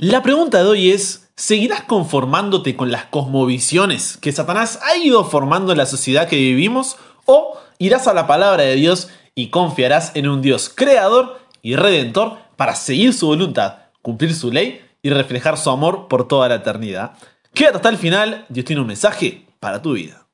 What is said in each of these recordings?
La pregunta de hoy es, ¿seguirás conformándote con las cosmovisiones que Satanás ha ido formando en la sociedad que vivimos? ¿O irás a la palabra de Dios y confiarás en un Dios creador y redentor para seguir su voluntad, cumplir su ley y reflejar su amor por toda la eternidad? Quédate hasta el final, Dios tiene un mensaje para tu vida.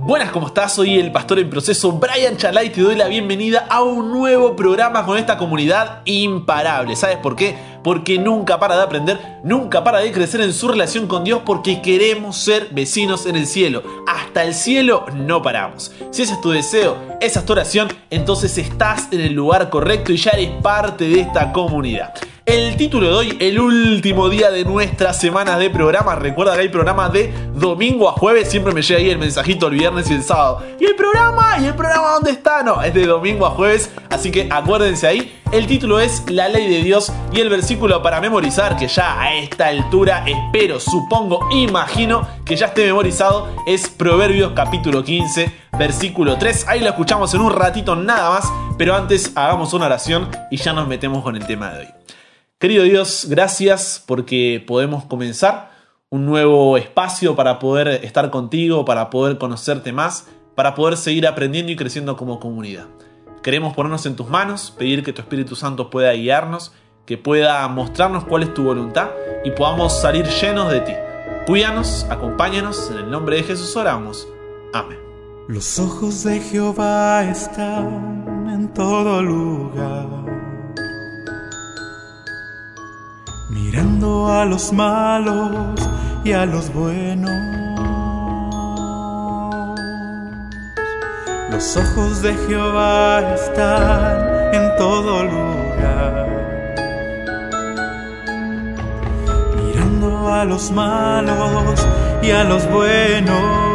Buenas, ¿cómo estás? Soy el pastor en proceso Brian Chalai y te doy la bienvenida a un nuevo programa con esta comunidad imparable. ¿Sabes por qué? Porque nunca para de aprender, nunca para de crecer en su relación con Dios porque queremos ser vecinos en el cielo. Hasta el cielo no paramos. Si ese es tu deseo, esa es tu oración, entonces estás en el lugar correcto y ya eres parte de esta comunidad. El título de hoy, el último día de nuestras semanas de programa. Recuerda que hay programas de domingo a jueves. Siempre me llega ahí el mensajito el viernes y el sábado. ¿Y el programa? ¿Y el programa dónde está? No, es de domingo a jueves. Así que acuérdense ahí. El título es La ley de Dios y el versículo para memorizar, que ya a esta altura espero, supongo, imagino que ya esté memorizado, es Proverbios capítulo 15, versículo 3. Ahí lo escuchamos en un ratito nada más, pero antes hagamos una oración y ya nos metemos con el tema de hoy. Querido Dios, gracias porque podemos comenzar un nuevo espacio para poder estar contigo, para poder conocerte más, para poder seguir aprendiendo y creciendo como comunidad. Queremos ponernos en tus manos, pedir que tu Espíritu Santo pueda guiarnos, que pueda mostrarnos cuál es tu voluntad y podamos salir llenos de ti. Cuídanos, acompáñanos, en el nombre de Jesús oramos. Amén. Los ojos de Jehová están en todo lugar mirando a los malos y a los buenos. Los ojos de Jehová están en todo lugar, mirando a los malos y a los buenos.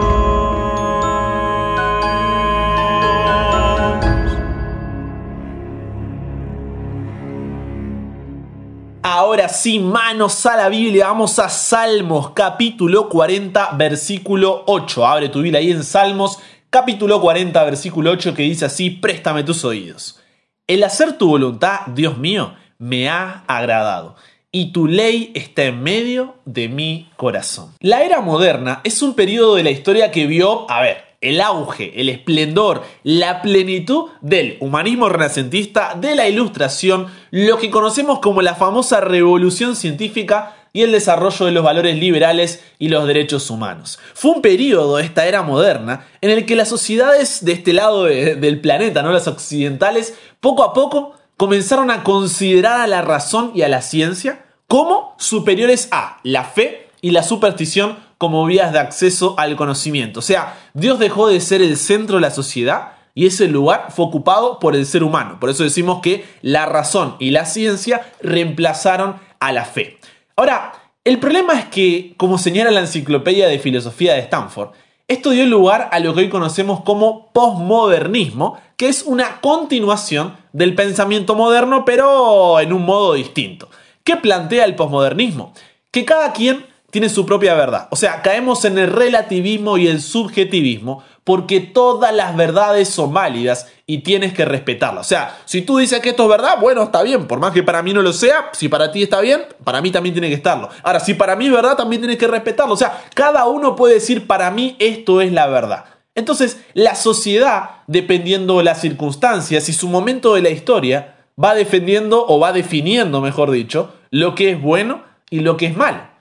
Ahora sí, manos a la Biblia, vamos a Salmos, capítulo 40, versículo 8. Abre tu Biblia ahí en Salmos, capítulo 40, versículo 8, que dice así, préstame tus oídos. El hacer tu voluntad, Dios mío, me ha agradado y tu ley está en medio de mi corazón. La era moderna es un periodo de la historia que vio, a ver, el auge, el esplendor, la plenitud del humanismo renacentista, de la ilustración, lo que conocemos como la famosa revolución científica y el desarrollo de los valores liberales y los derechos humanos. Fue un periodo, esta era moderna, en el que las sociedades de este lado del planeta, no las occidentales, poco a poco comenzaron a considerar a la razón y a la ciencia como superiores a la fe y la superstición como vías de acceso al conocimiento. O sea, Dios dejó de ser el centro de la sociedad y ese lugar fue ocupado por el ser humano. Por eso decimos que la razón y la ciencia reemplazaron a la fe. Ahora, el problema es que, como señala la Enciclopedia de Filosofía de Stanford, esto dio lugar a lo que hoy conocemos como posmodernismo, que es una continuación del pensamiento moderno, pero en un modo distinto. ¿Qué plantea el posmodernismo? Que cada quien tiene su propia verdad. O sea, caemos en el relativismo y el subjetivismo porque todas las verdades son válidas y tienes que respetarlas. O sea, si tú dices que esto es verdad, bueno, está bien, por más que para mí no lo sea, si para ti está bien, para mí también tiene que estarlo. Ahora, si para mí es verdad, también tienes que respetarlo. O sea, cada uno puede decir, para mí esto es la verdad. Entonces, la sociedad, dependiendo de las circunstancias y su momento de la historia, va defendiendo o va definiendo, mejor dicho, lo que es bueno y lo que es malo.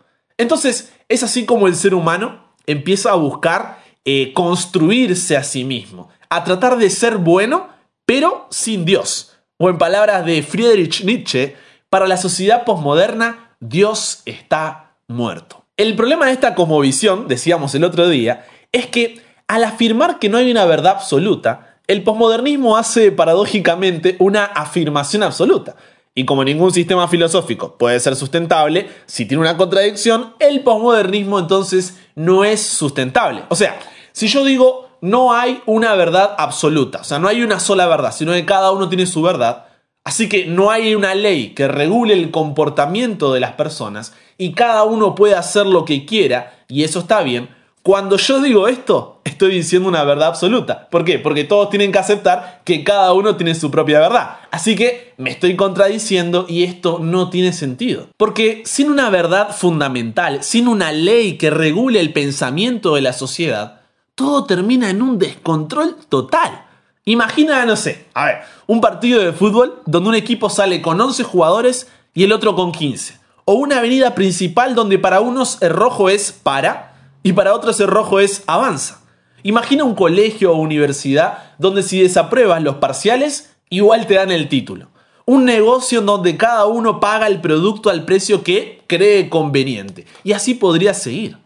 Entonces, es así como el ser humano empieza a buscar eh, construirse a sí mismo, a tratar de ser bueno, pero sin Dios. O en palabras de Friedrich Nietzsche, para la sociedad posmoderna, Dios está muerto. El problema de esta visión, decíamos el otro día, es que al afirmar que no hay una verdad absoluta, el posmodernismo hace paradójicamente una afirmación absoluta. Y como ningún sistema filosófico puede ser sustentable, si tiene una contradicción, el posmodernismo entonces no es sustentable. O sea, si yo digo no hay una verdad absoluta, o sea, no hay una sola verdad, sino que cada uno tiene su verdad, así que no hay una ley que regule el comportamiento de las personas y cada uno puede hacer lo que quiera y eso está bien, Cuando yo digo esto, estoy diciendo una verdad absoluta. ¿Por qué? Porque todos tienen que aceptar que cada uno tiene su propia verdad. Así que me estoy contradiciendo y esto no tiene sentido. Porque sin una verdad fundamental, sin una ley que regule el pensamiento de la sociedad, todo termina en un descontrol total. Imagina, no sé, a ver, un partido de fútbol donde un equipo sale con 11 jugadores y el otro con 15. O una avenida principal donde para unos el rojo es para y para otros el rojo es avanza. Imagina un colegio o universidad donde si desapruebas los parciales, igual te dan el título. Un negocio en donde cada uno paga el producto al precio que cree conveniente. Y así podría seguir.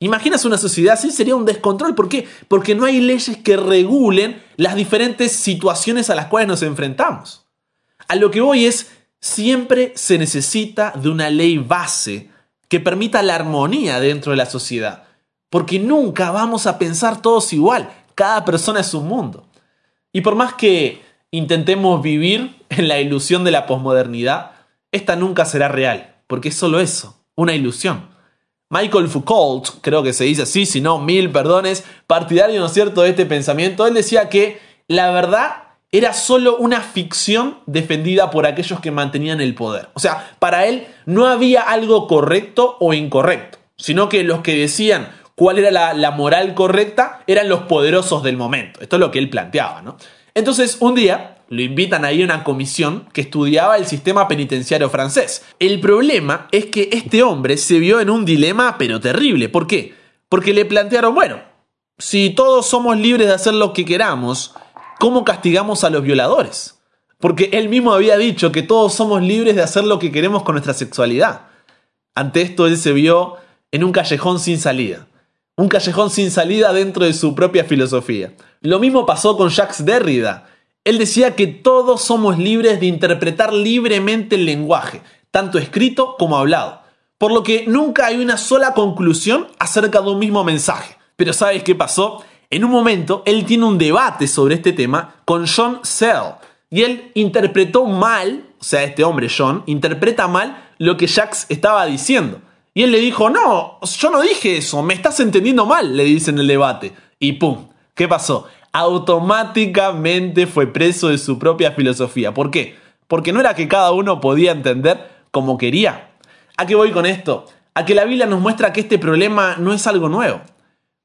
Imaginas una sociedad así, sería un descontrol. ¿Por qué? Porque no hay leyes que regulen las diferentes situaciones a las cuales nos enfrentamos. A lo que voy es, siempre se necesita de una ley base que permita la armonía dentro de la sociedad. Porque nunca vamos a pensar todos igual. Cada persona es un mundo. Y por más que intentemos vivir en la ilusión de la posmodernidad, esta nunca será real, porque es solo eso, una ilusión. Michael Foucault, creo que se dice así, si no, mil perdones, partidario, ¿no es cierto?, de este pensamiento, él decía que la verdad era solo una ficción defendida por aquellos que mantenían el poder. O sea, para él no había algo correcto o incorrecto, sino que los que decían cuál era la, moral correcta eran los poderosos del momento. Esto es lo que él planteaba, ¿no? Entonces, un día lo invitan ahí a una comisión que estudiaba el sistema penitenciario francés. El problema es que este hombre se vio en un dilema pero terrible. ¿Por qué? Porque le plantearon, bueno, si todos somos libres de hacer lo que queramos, ¿cómo castigamos a los violadores? Porque él mismo había dicho que todos somos libres de hacer lo que queremos con nuestra sexualidad. Ante esto él se vio en un callejón sin salida un callejón sin salida dentro de su propia filosofía. Lo mismo pasó con Jacques Derrida. Él decía que todos somos libres de interpretar libremente el lenguaje, tanto escrito como hablado, por lo que nunca hay una sola conclusión acerca de un mismo mensaje. Pero ¿sabes qué pasó? En un momento él tiene un debate sobre este tema con John Sell y él interpretó mal, o sea, este hombre John, interpreta mal lo que Jacques estaba diciendo. Y él le dijo, no, yo no dije eso, me estás entendiendo mal, le dice en el debate. Y pum, ¿qué pasó? Automáticamente fue preso de su propia filosofía. ¿Por qué? Porque no era que cada uno podía entender como quería. ¿A qué voy con esto? A que la Biblia nos muestra que este problema no es algo nuevo.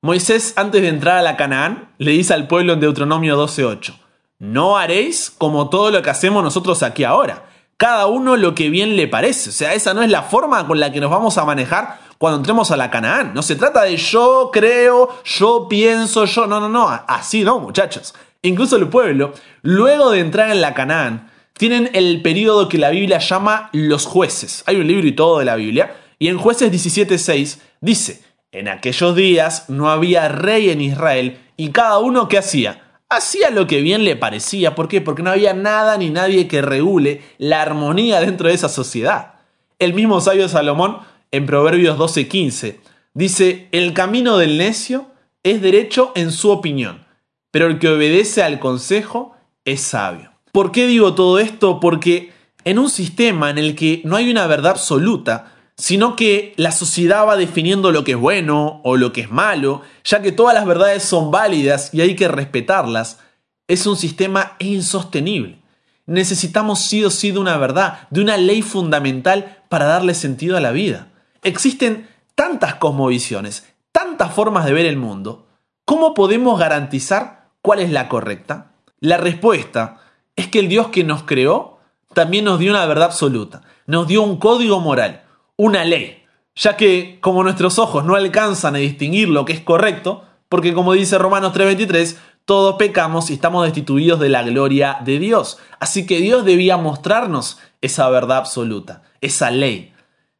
Moisés, antes de entrar a la Canaán, le dice al pueblo en Deuteronomio 12:8, no haréis como todo lo que hacemos nosotros aquí ahora cada uno lo que bien le parece. O sea, esa no es la forma con la que nos vamos a manejar cuando entremos a la Canaán. No se trata de yo creo, yo pienso, yo. No, no, no. Así no, muchachos. Incluso el pueblo, luego de entrar en la Canaán, tienen el periodo que la Biblia llama los jueces. Hay un libro y todo de la Biblia. Y en jueces 17.6 dice, en aquellos días no había rey en Israel y cada uno que hacía hacía lo que bien le parecía. ¿Por qué? Porque no había nada ni nadie que regule la armonía dentro de esa sociedad. El mismo sabio Salomón, en Proverbios 12:15, dice, el camino del necio es derecho en su opinión, pero el que obedece al consejo es sabio. ¿Por qué digo todo esto? Porque en un sistema en el que no hay una verdad absoluta, sino que la sociedad va definiendo lo que es bueno o lo que es malo, ya que todas las verdades son válidas y hay que respetarlas, es un sistema insostenible. Necesitamos sí o sí de una verdad, de una ley fundamental para darle sentido a la vida. Existen tantas cosmovisiones, tantas formas de ver el mundo. ¿Cómo podemos garantizar cuál es la correcta? La respuesta es que el Dios que nos creó también nos dio una verdad absoluta, nos dio un código moral, una ley, ya que como nuestros ojos no alcanzan a distinguir lo que es correcto, porque como dice Romanos 3:23, todos pecamos y estamos destituidos de la gloria de Dios. Así que Dios debía mostrarnos esa verdad absoluta, esa ley.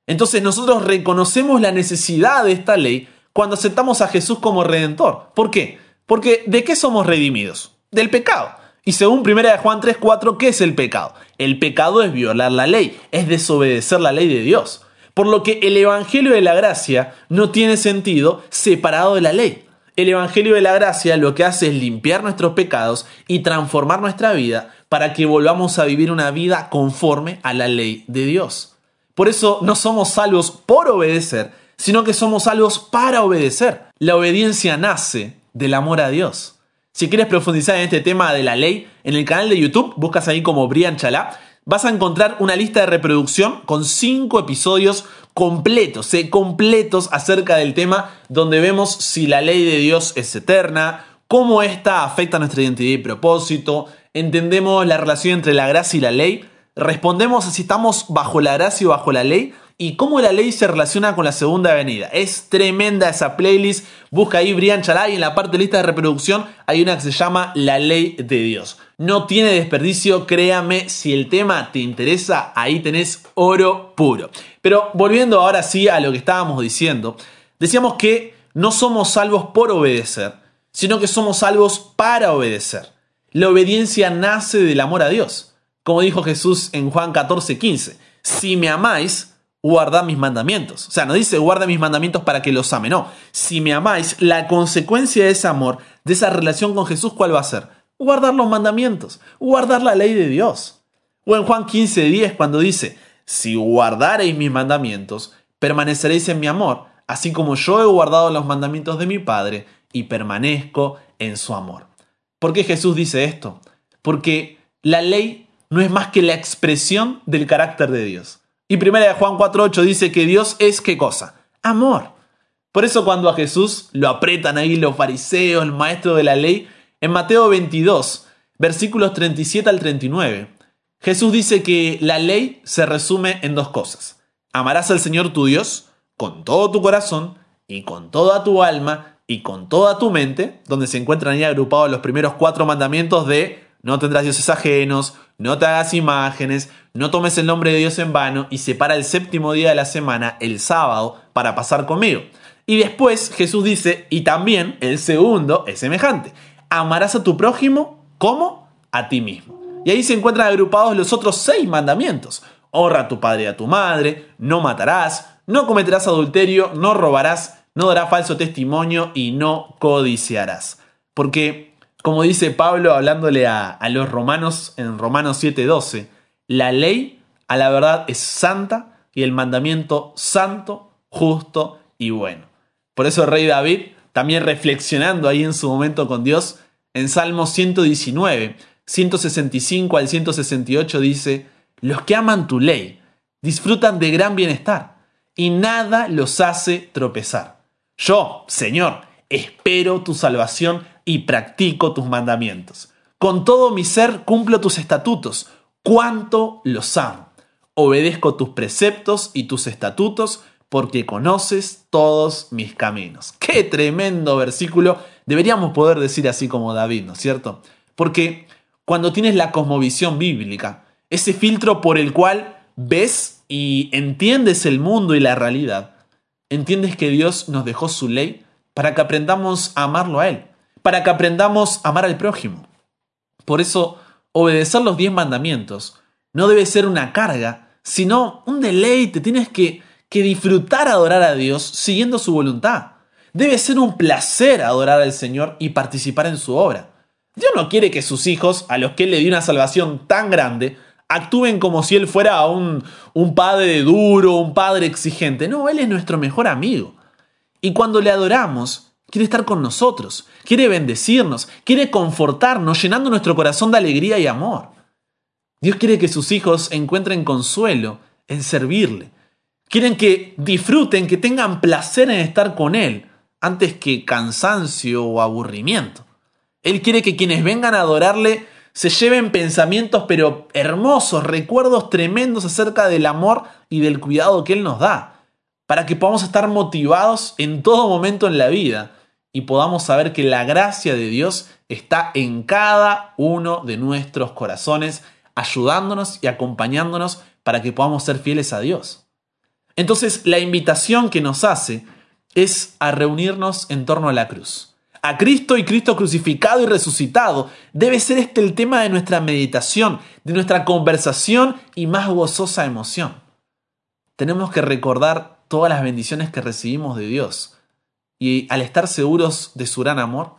Entonces nosotros reconocemos la necesidad de esta ley cuando aceptamos a Jesús como redentor. ¿Por qué? Porque ¿de qué somos redimidos? Del pecado. Y según 1 Juan 3:4, ¿qué es el pecado? El pecado es violar la ley, es desobedecer la ley de Dios. Por lo que el Evangelio de la Gracia no tiene sentido separado de la ley. El Evangelio de la Gracia lo que hace es limpiar nuestros pecados y transformar nuestra vida para que volvamos a vivir una vida conforme a la ley de Dios. Por eso no somos salvos por obedecer, sino que somos salvos para obedecer. la obediencia nace del amor a Dios. Si quieres profundizar en este tema de la ley, en el canal de YouTube buscas ahí como Brian Chalá, vas a encontrar una lista de reproducción con cinco episodios completos, eh, completos acerca del tema donde vemos si la ley de Dios es eterna, cómo esta afecta nuestra identidad y propósito, entendemos la relación entre la gracia y la ley, respondemos a si estamos bajo la gracia o bajo la ley y cómo la ley se relaciona con la segunda venida. Es tremenda esa playlist. Busca ahí Brian Chalá y en la parte de lista de reproducción hay una que se llama La ley de Dios. No tiene desperdicio, créame, si el tema te interesa, ahí tenés oro puro. Pero volviendo ahora sí a lo que estábamos diciendo, decíamos que no somos salvos por obedecer, sino que somos salvos para obedecer. La obediencia nace del amor a Dios. Como dijo Jesús en Juan 14, 15, si me amáis, guardad mis mandamientos. O sea, no dice guarda mis mandamientos para que los ame, no. Si me amáis, la consecuencia de ese amor, de esa relación con Jesús, ¿cuál va a ser? Guardar los mandamientos, guardar la ley de Dios. O en Juan 15, 10, cuando dice, si guardareis mis mandamientos, permaneceréis en mi amor, así como yo he guardado los mandamientos de mi Padre y permanezco en su amor. ¿Por qué Jesús dice esto? Porque la ley no es más que la expresión del carácter de Dios. Y primera de Juan 4.8 dice que Dios es qué cosa? Amor. Por eso cuando a Jesús lo apretan ahí los fariseos, el maestro de la ley, en Mateo 22, versículos 37 al 39, Jesús dice que la ley se resume en dos cosas. Amarás al Señor tu Dios con todo tu corazón y con toda tu alma y con toda tu mente, donde se encuentran ahí agrupados los primeros cuatro mandamientos de no tendrás dioses ajenos, no te hagas imágenes, no tomes el nombre de Dios en vano y separa el séptimo día de la semana, el sábado, para pasar conmigo. Y después Jesús dice, y también el segundo es semejante, amarás a tu prójimo como a ti mismo. Y ahí se encuentran agrupados los otros seis mandamientos. Honra a tu padre y a tu madre, no matarás, no cometerás adulterio, no robarás, no darás falso testimonio y no codiciarás. Porque como dice Pablo hablándole a, los romanos en Romanos 7:12, la ley a la verdad es santa y el mandamiento santo, justo y bueno. Por eso el rey David, también reflexionando ahí en su momento con Dios, en Salmos 119, 165 al 168 dice, los que aman tu ley disfrutan de gran bienestar y nada los hace tropezar. Yo, Señor, espero tu salvación y practico tus mandamientos. Con todo mi ser cumplo tus estatutos. Cuánto los amo. Obedezco tus preceptos y tus estatutos porque conoces todos mis caminos. Qué tremendo versículo. Deberíamos poder decir así como David, ¿no es cierto? Porque cuando tienes la cosmovisión bíblica, ese filtro por el cual ves y entiendes el mundo y la realidad, entiendes que Dios nos dejó su ley para que aprendamos a amarlo a Él para que aprendamos a amar al prójimo. Por eso, obedecer los diez mandamientos no debe ser una carga, sino un deleite. Tienes que, que disfrutar adorar a Dios siguiendo su voluntad. Debe ser un placer adorar al Señor y participar en su obra. Dios no quiere que sus hijos, a los que Él le dio una salvación tan grande, actúen como si Él fuera un, un padre duro, un padre exigente. No, Él es nuestro mejor amigo. Y cuando le adoramos, quiere estar con nosotros, quiere bendecirnos, quiere confortarnos, llenando nuestro corazón de alegría y amor. Dios quiere que sus hijos encuentren consuelo en servirle. Quieren que disfruten, que tengan placer en estar con Él, antes que cansancio o aburrimiento. Él quiere que quienes vengan a adorarle se lleven pensamientos pero hermosos, recuerdos tremendos acerca del amor y del cuidado que Él nos da, para que podamos estar motivados en todo momento en la vida y podamos saber que la gracia de Dios está en cada uno de nuestros corazones, ayudándonos y acompañándonos para que podamos ser fieles a Dios. Entonces, la invitación que nos hace es a reunirnos en torno a la cruz. A Cristo y Cristo crucificado y resucitado. Debe ser este el tema de nuestra meditación, de nuestra conversación y más gozosa emoción. Tenemos que recordar todas las bendiciones que recibimos de Dios y al estar seguros de su gran amor,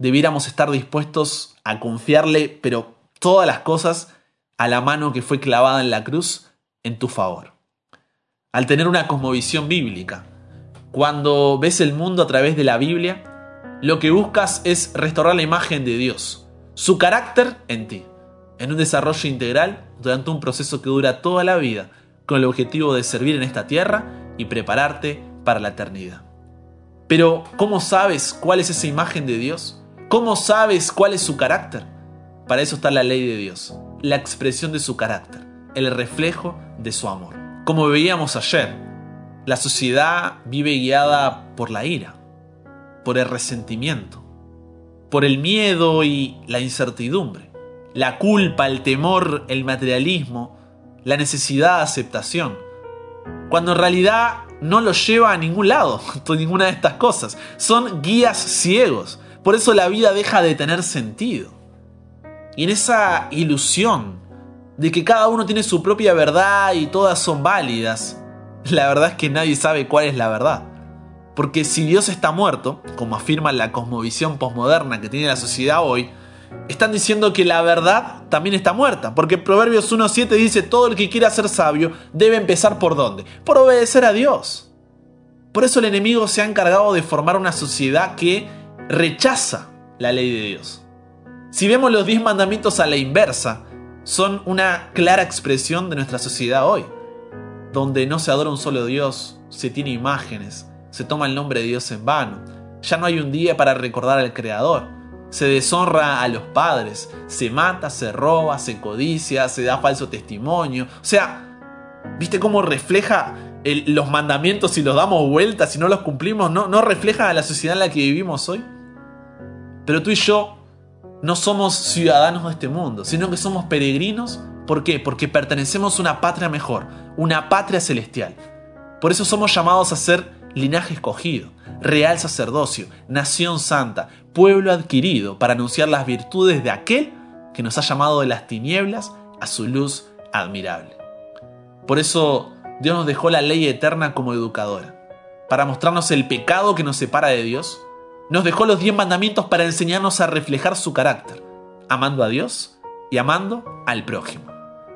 debiéramos estar dispuestos a confiarle, pero todas las cosas, a la mano que fue clavada en la cruz en tu favor. Al tener una cosmovisión bíblica, Cuando ves el mundo a través de la Biblia, lo que buscas es restaurar la imagen de Dios, su carácter en ti, en un desarrollo integral durante un proceso que dura toda la vida, con el objetivo de servir en esta tierra y prepararte para la eternidad. Pero, ¿cómo sabes cuál es esa imagen de Dios? ¿Cómo sabes cuál es su carácter? Para eso está la ley de Dios, la expresión de su carácter, el reflejo de su amor. Como veíamos ayer, la sociedad vive guiada por la ira, por el resentimiento, por el miedo y la incertidumbre, la culpa, el temor, el materialismo, la necesidad de aceptación, cuando en realidad no lo lleva a ningún lado, ninguna de estas cosas. Son guías ciegos. Por eso la vida deja de tener sentido. Y en esa ilusión de que cada uno tiene su propia verdad y todas son válidas, la verdad es que nadie sabe cuál es la verdad. Porque si Dios está muerto, como afirma la cosmovisión posmoderna que tiene la sociedad hoy, están diciendo que la verdad también está muerta, porque Proverbios 1.7 dice, todo el que quiera ser sabio debe empezar por dónde? Por obedecer a Dios. Por eso el enemigo se ha encargado de formar una sociedad que rechaza la ley de Dios. Si vemos los 10 mandamientos a la inversa, son una clara expresión de nuestra sociedad hoy, donde no se adora un solo Dios, se tiene imágenes, se toma el nombre de Dios en vano, ya no hay un día para recordar al Creador se deshonra a los padres, se mata, se roba, se codicia, se da falso testimonio. O sea, ¿viste cómo refleja los mandamientos si los damos vueltas, si no los cumplimos? ¿no, ¿No refleja a la sociedad en la que vivimos hoy? Pero tú y yo no somos ciudadanos de este mundo, sino que somos peregrinos. ¿Por qué? Porque pertenecemos a una patria mejor, una patria celestial. Por eso somos llamados a ser linaje escogido, real sacerdocio, nación santa, pueblo adquirido para anunciar las virtudes de aquel que nos ha llamado de las tinieblas a su luz admirable. Por eso Dios nos dejó la ley eterna como educadora, para mostrarnos el pecado que nos separa de Dios. Nos dejó los diez mandamientos para enseñarnos a reflejar su carácter, amando a Dios y amando al prójimo.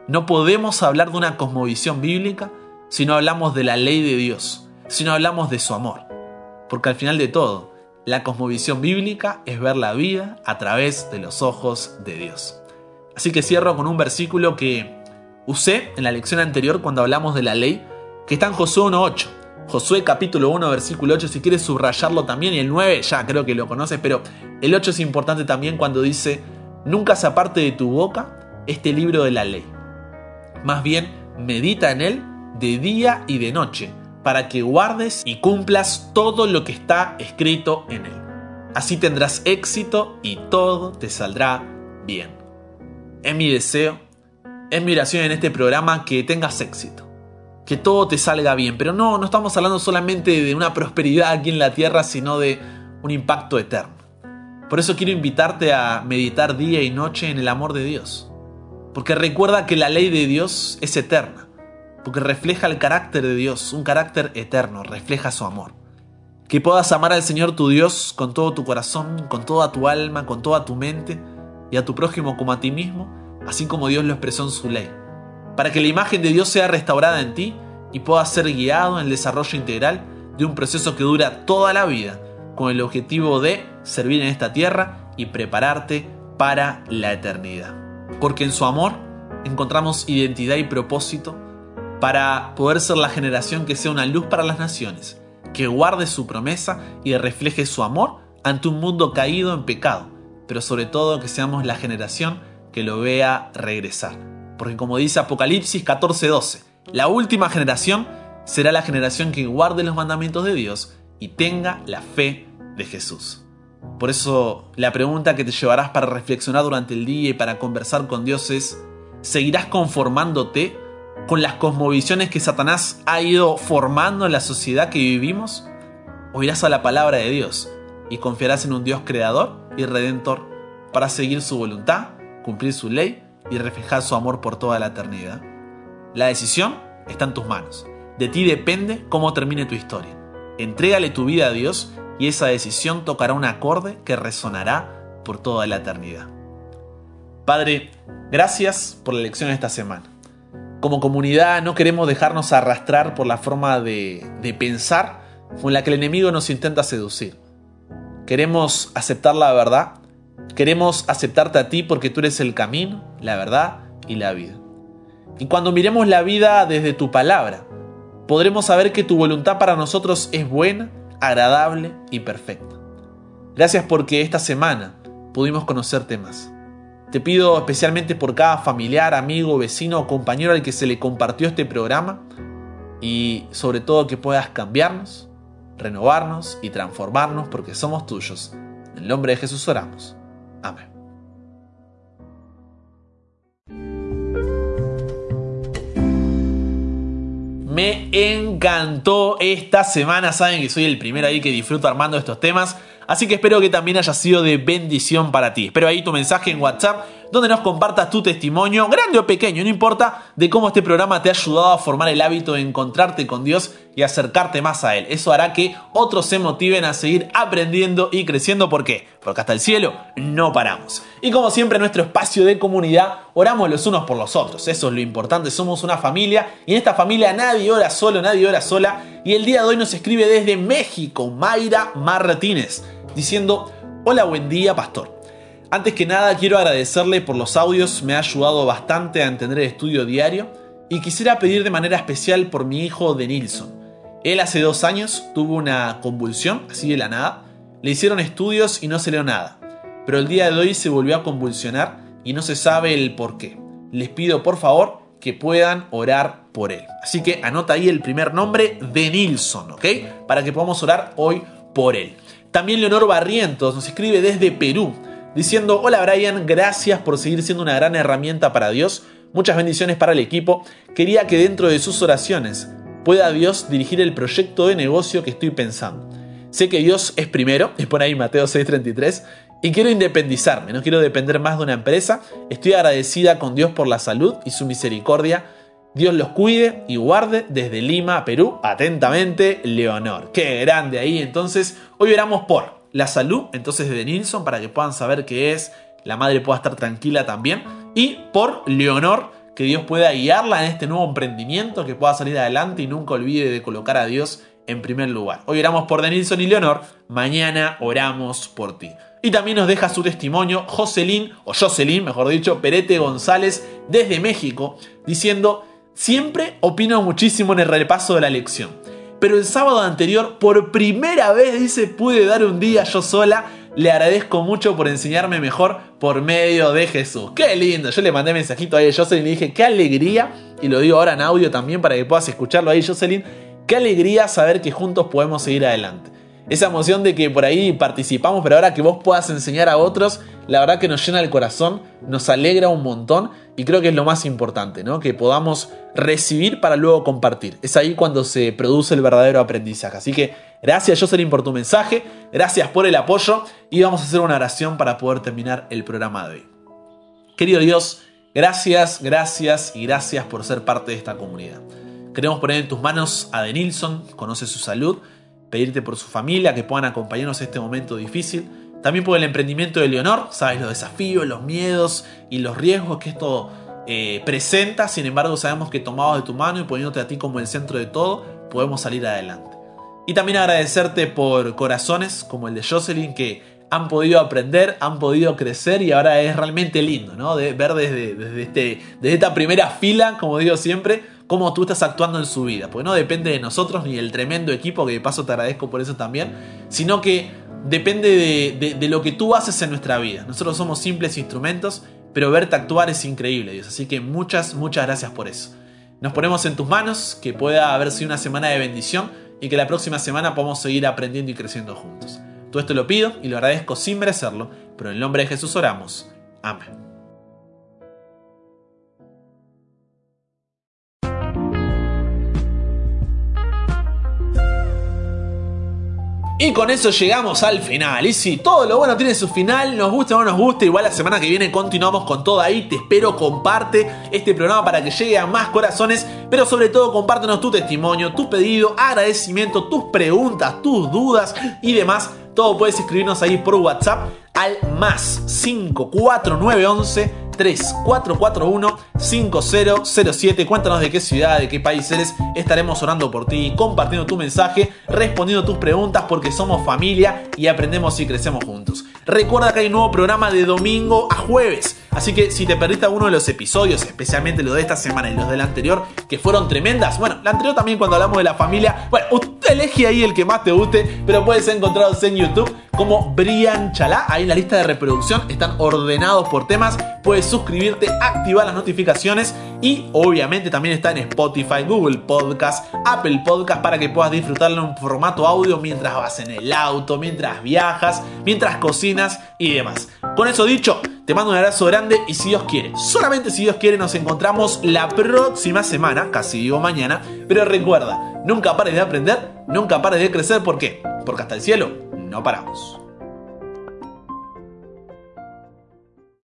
No podemos hablar de una cosmovisión bíblica si no hablamos de la ley de Dios, si no hablamos de su amor. Porque al final de todo, la cosmovisión bíblica es ver la vida a través de los ojos de Dios. Así que cierro con un versículo que usé en la lección anterior cuando hablamos de la ley, que está en Josué 1.8. Josué capítulo 1, versículo 8, si quieres subrayarlo también, y el 9 ya creo que lo conoces, pero el 8 es importante también cuando dice, nunca se aparte de tu boca este libro de la ley. Más bien, medita en él de día y de noche para que guardes y cumplas todo lo que está escrito en él. Así tendrás éxito y todo te saldrá bien. Es mi deseo, es mi oración en este programa que tengas éxito, que todo te salga bien, pero no, no estamos hablando solamente de una prosperidad aquí en la tierra, sino de un impacto eterno. Por eso quiero invitarte a meditar día y noche en el amor de Dios, porque recuerda que la ley de Dios es eterna porque refleja el carácter de Dios, un carácter eterno, refleja su amor. Que puedas amar al Señor tu Dios con todo tu corazón, con toda tu alma, con toda tu mente, y a tu prójimo como a ti mismo, así como Dios lo expresó en su ley. Para que la imagen de Dios sea restaurada en ti y puedas ser guiado en el desarrollo integral de un proceso que dura toda la vida, con el objetivo de servir en esta tierra y prepararte para la eternidad. Porque en su amor encontramos identidad y propósito para poder ser la generación que sea una luz para las naciones, que guarde su promesa y refleje su amor ante un mundo caído en pecado, pero sobre todo que seamos la generación que lo vea regresar. Porque como dice Apocalipsis 14:12, la última generación será la generación que guarde los mandamientos de Dios y tenga la fe de Jesús. Por eso la pregunta que te llevarás para reflexionar durante el día y para conversar con Dios es, ¿seguirás conformándote con las cosmovisiones que Satanás ha ido formando en la sociedad que vivimos? ¿O irás a la palabra de Dios y confiarás en un Dios creador y redentor para seguir su voluntad, cumplir su ley y reflejar su amor por toda la eternidad? La decisión está en tus manos. De ti depende cómo termine tu historia. Entrégale tu vida a Dios y esa decisión tocará un acorde que resonará por toda la eternidad. Padre, gracias por la lección de esta semana como comunidad no queremos dejarnos arrastrar por la forma de, pensar con la que el enemigo nos intenta seducir. Queremos aceptar la verdad, queremos aceptarte a ti porque tú eres el camino, la verdad y la vida. Y cuando miremos la vida desde tu palabra, podremos saber que tu voluntad para nosotros es buena, agradable y perfecta. Gracias porque esta semana pudimos conocerte más. Te pido especialmente por cada familiar, amigo, vecino o compañero al que se le compartió este programa y sobre todo que puedas cambiarnos, renovarnos y transformarnos porque somos tuyos. En el nombre de Jesús oramos. Amén. Me encantó esta semana. Saben que soy el primero ahí que disfruto armando estos temas. Así que espero que también haya sido de bendición para ti. Espero ahí tu mensaje en WhatsApp donde nos compartas tu testimonio, grande o pequeño, no importa, de cómo este programa te ha ayudado a formar el hábito de encontrarte con Dios y acercarte más a Él. Eso hará que otros se motiven a seguir aprendiendo y creciendo. ¿Por qué? Porque hasta el cielo no paramos. Y como siempre en nuestro espacio de comunidad, oramos los unos por los otros. Eso es lo importante, somos una familia y en esta familia nadie ora solo, nadie ora sola. Y el día de hoy nos escribe desde México Mayra Martínez diciendo, hola buen día pastor. Antes que nada quiero agradecerle por los audios, me ha ayudado bastante a entender el estudio diario y quisiera pedir de manera especial por mi hijo de Nilsson. Él hace dos años tuvo una convulsión, así de la nada, le hicieron estudios y no se le dio nada, pero el día de hoy se volvió a convulsionar y no se sabe el por qué. Les pido por favor que puedan orar por él. Así que anota ahí el primer nombre de Nilsson, ¿ok? Para que podamos orar hoy por él. También Leonor Barrientos nos escribe desde Perú diciendo, hola Brian, gracias por seguir siendo una gran herramienta para Dios, muchas bendiciones para el equipo, quería que dentro de sus oraciones pueda Dios dirigir el proyecto de negocio que estoy pensando. Sé que Dios es primero, es por ahí Mateo 6:33, y quiero independizarme, no quiero depender más de una empresa, estoy agradecida con Dios por la salud y su misericordia. Dios los cuide y guarde desde Lima, Perú. Atentamente, Leonor. Qué grande ahí. Entonces, hoy oramos por la salud, entonces de Nilsson, para que puedan saber qué es, la madre pueda estar tranquila también, y por Leonor, que Dios pueda guiarla en este nuevo emprendimiento, que pueda salir adelante y nunca olvide de colocar a Dios en primer lugar. Hoy oramos por Denilson y Leonor, mañana oramos por ti. Y también nos deja su testimonio Jocelyn, o Jocelyn, mejor dicho, Perete González, desde México, diciendo, siempre opino muchísimo en el repaso de la lección pero el sábado anterior, por primera vez, dice, pude dar un día yo sola. Le agradezco mucho por enseñarme mejor por medio de Jesús. Qué lindo. Yo le mandé mensajito a Jocelyn y le dije, qué alegría. Y lo digo ahora en audio también para que puedas escucharlo ahí, Jocelyn. Qué alegría saber que juntos podemos seguir adelante. Esa emoción de que por ahí participamos, pero ahora que vos puedas enseñar a otros, la verdad que nos llena el corazón, nos alegra un montón y creo que es lo más importante, ¿no? Que podamos recibir para luego compartir. Es ahí cuando se produce el verdadero aprendizaje. Así que gracias Jocelyn por tu mensaje, gracias por el apoyo y vamos a hacer una oración para poder terminar el programa de hoy. Querido Dios, gracias, gracias y gracias por ser parte de esta comunidad. Queremos poner en tus manos a Denilson, conoce su salud pedirte por su familia, que puedan acompañarnos en este momento difícil. También por el emprendimiento de Leonor, sabes los desafíos, los miedos y los riesgos que esto eh, presenta. Sin embargo, sabemos que tomados de tu mano y poniéndote a ti como el centro de todo, podemos salir adelante. Y también agradecerte por corazones como el de Jocelyn que han podido aprender, han podido crecer y ahora es realmente lindo, ¿no? De ver desde, desde, este, desde esta primera fila, como digo siempre, cómo tú estás actuando en su vida. Porque no depende de nosotros ni del tremendo equipo, que de paso te agradezco por eso también, sino que depende de, lo que tú haces en nuestra vida. Nosotros somos simples instrumentos, pero verte actuar es increíble, Dios. Así que muchas, muchas gracias por eso. Nos ponemos en tus manos, que pueda haber sido una semana de bendición y que la próxima semana podamos seguir aprendiendo y creciendo juntos. Todo esto lo pido y lo agradezco sin merecerlo, pero en el nombre de Jesús oramos. Amén. Y con eso llegamos al final. Y si todo lo bueno tiene su final, nos guste o no nos guste, igual la semana que viene continuamos con todo ahí. Te espero, comparte este programa para que llegue a más corazones, pero sobre todo compártenos tu testimonio, tu pedido, agradecimiento, tus preguntas, tus dudas y demás. Todo puedes escribirnos ahí por WhatsApp al más 54911 3441-5007. Cuéntanos de qué ciudad, de qué país eres. Estaremos orando por ti, compartiendo tu mensaje, respondiendo tus preguntas porque somos familia y aprendemos y crecemos juntos. Recuerda que hay un nuevo programa de domingo a jueves. Así que si te perdiste alguno de los episodios, especialmente los de esta semana y los del anterior, que fueron tremendas, bueno, la anterior también cuando hablamos de la familia, bueno, elige ahí el que más te guste, pero puedes encontrarlos en YouTube como Brian Chalá. Ahí en la lista de reproducción están ordenados por temas. Puedes suscribirte, activar las notificaciones y obviamente también está en Spotify, Google Podcast, Apple Podcast para que puedas disfrutarlo en formato audio mientras vas en el auto, mientras viajas, mientras cocinas y demás. Con eso dicho, te mando un abrazo grande y si Dios quiere, solamente si Dios quiere, nos encontramos la próxima semana, casi digo mañana, pero recuerda, nunca pares de aprender, nunca pares de crecer, ¿por qué? Porque hasta el cielo no paramos.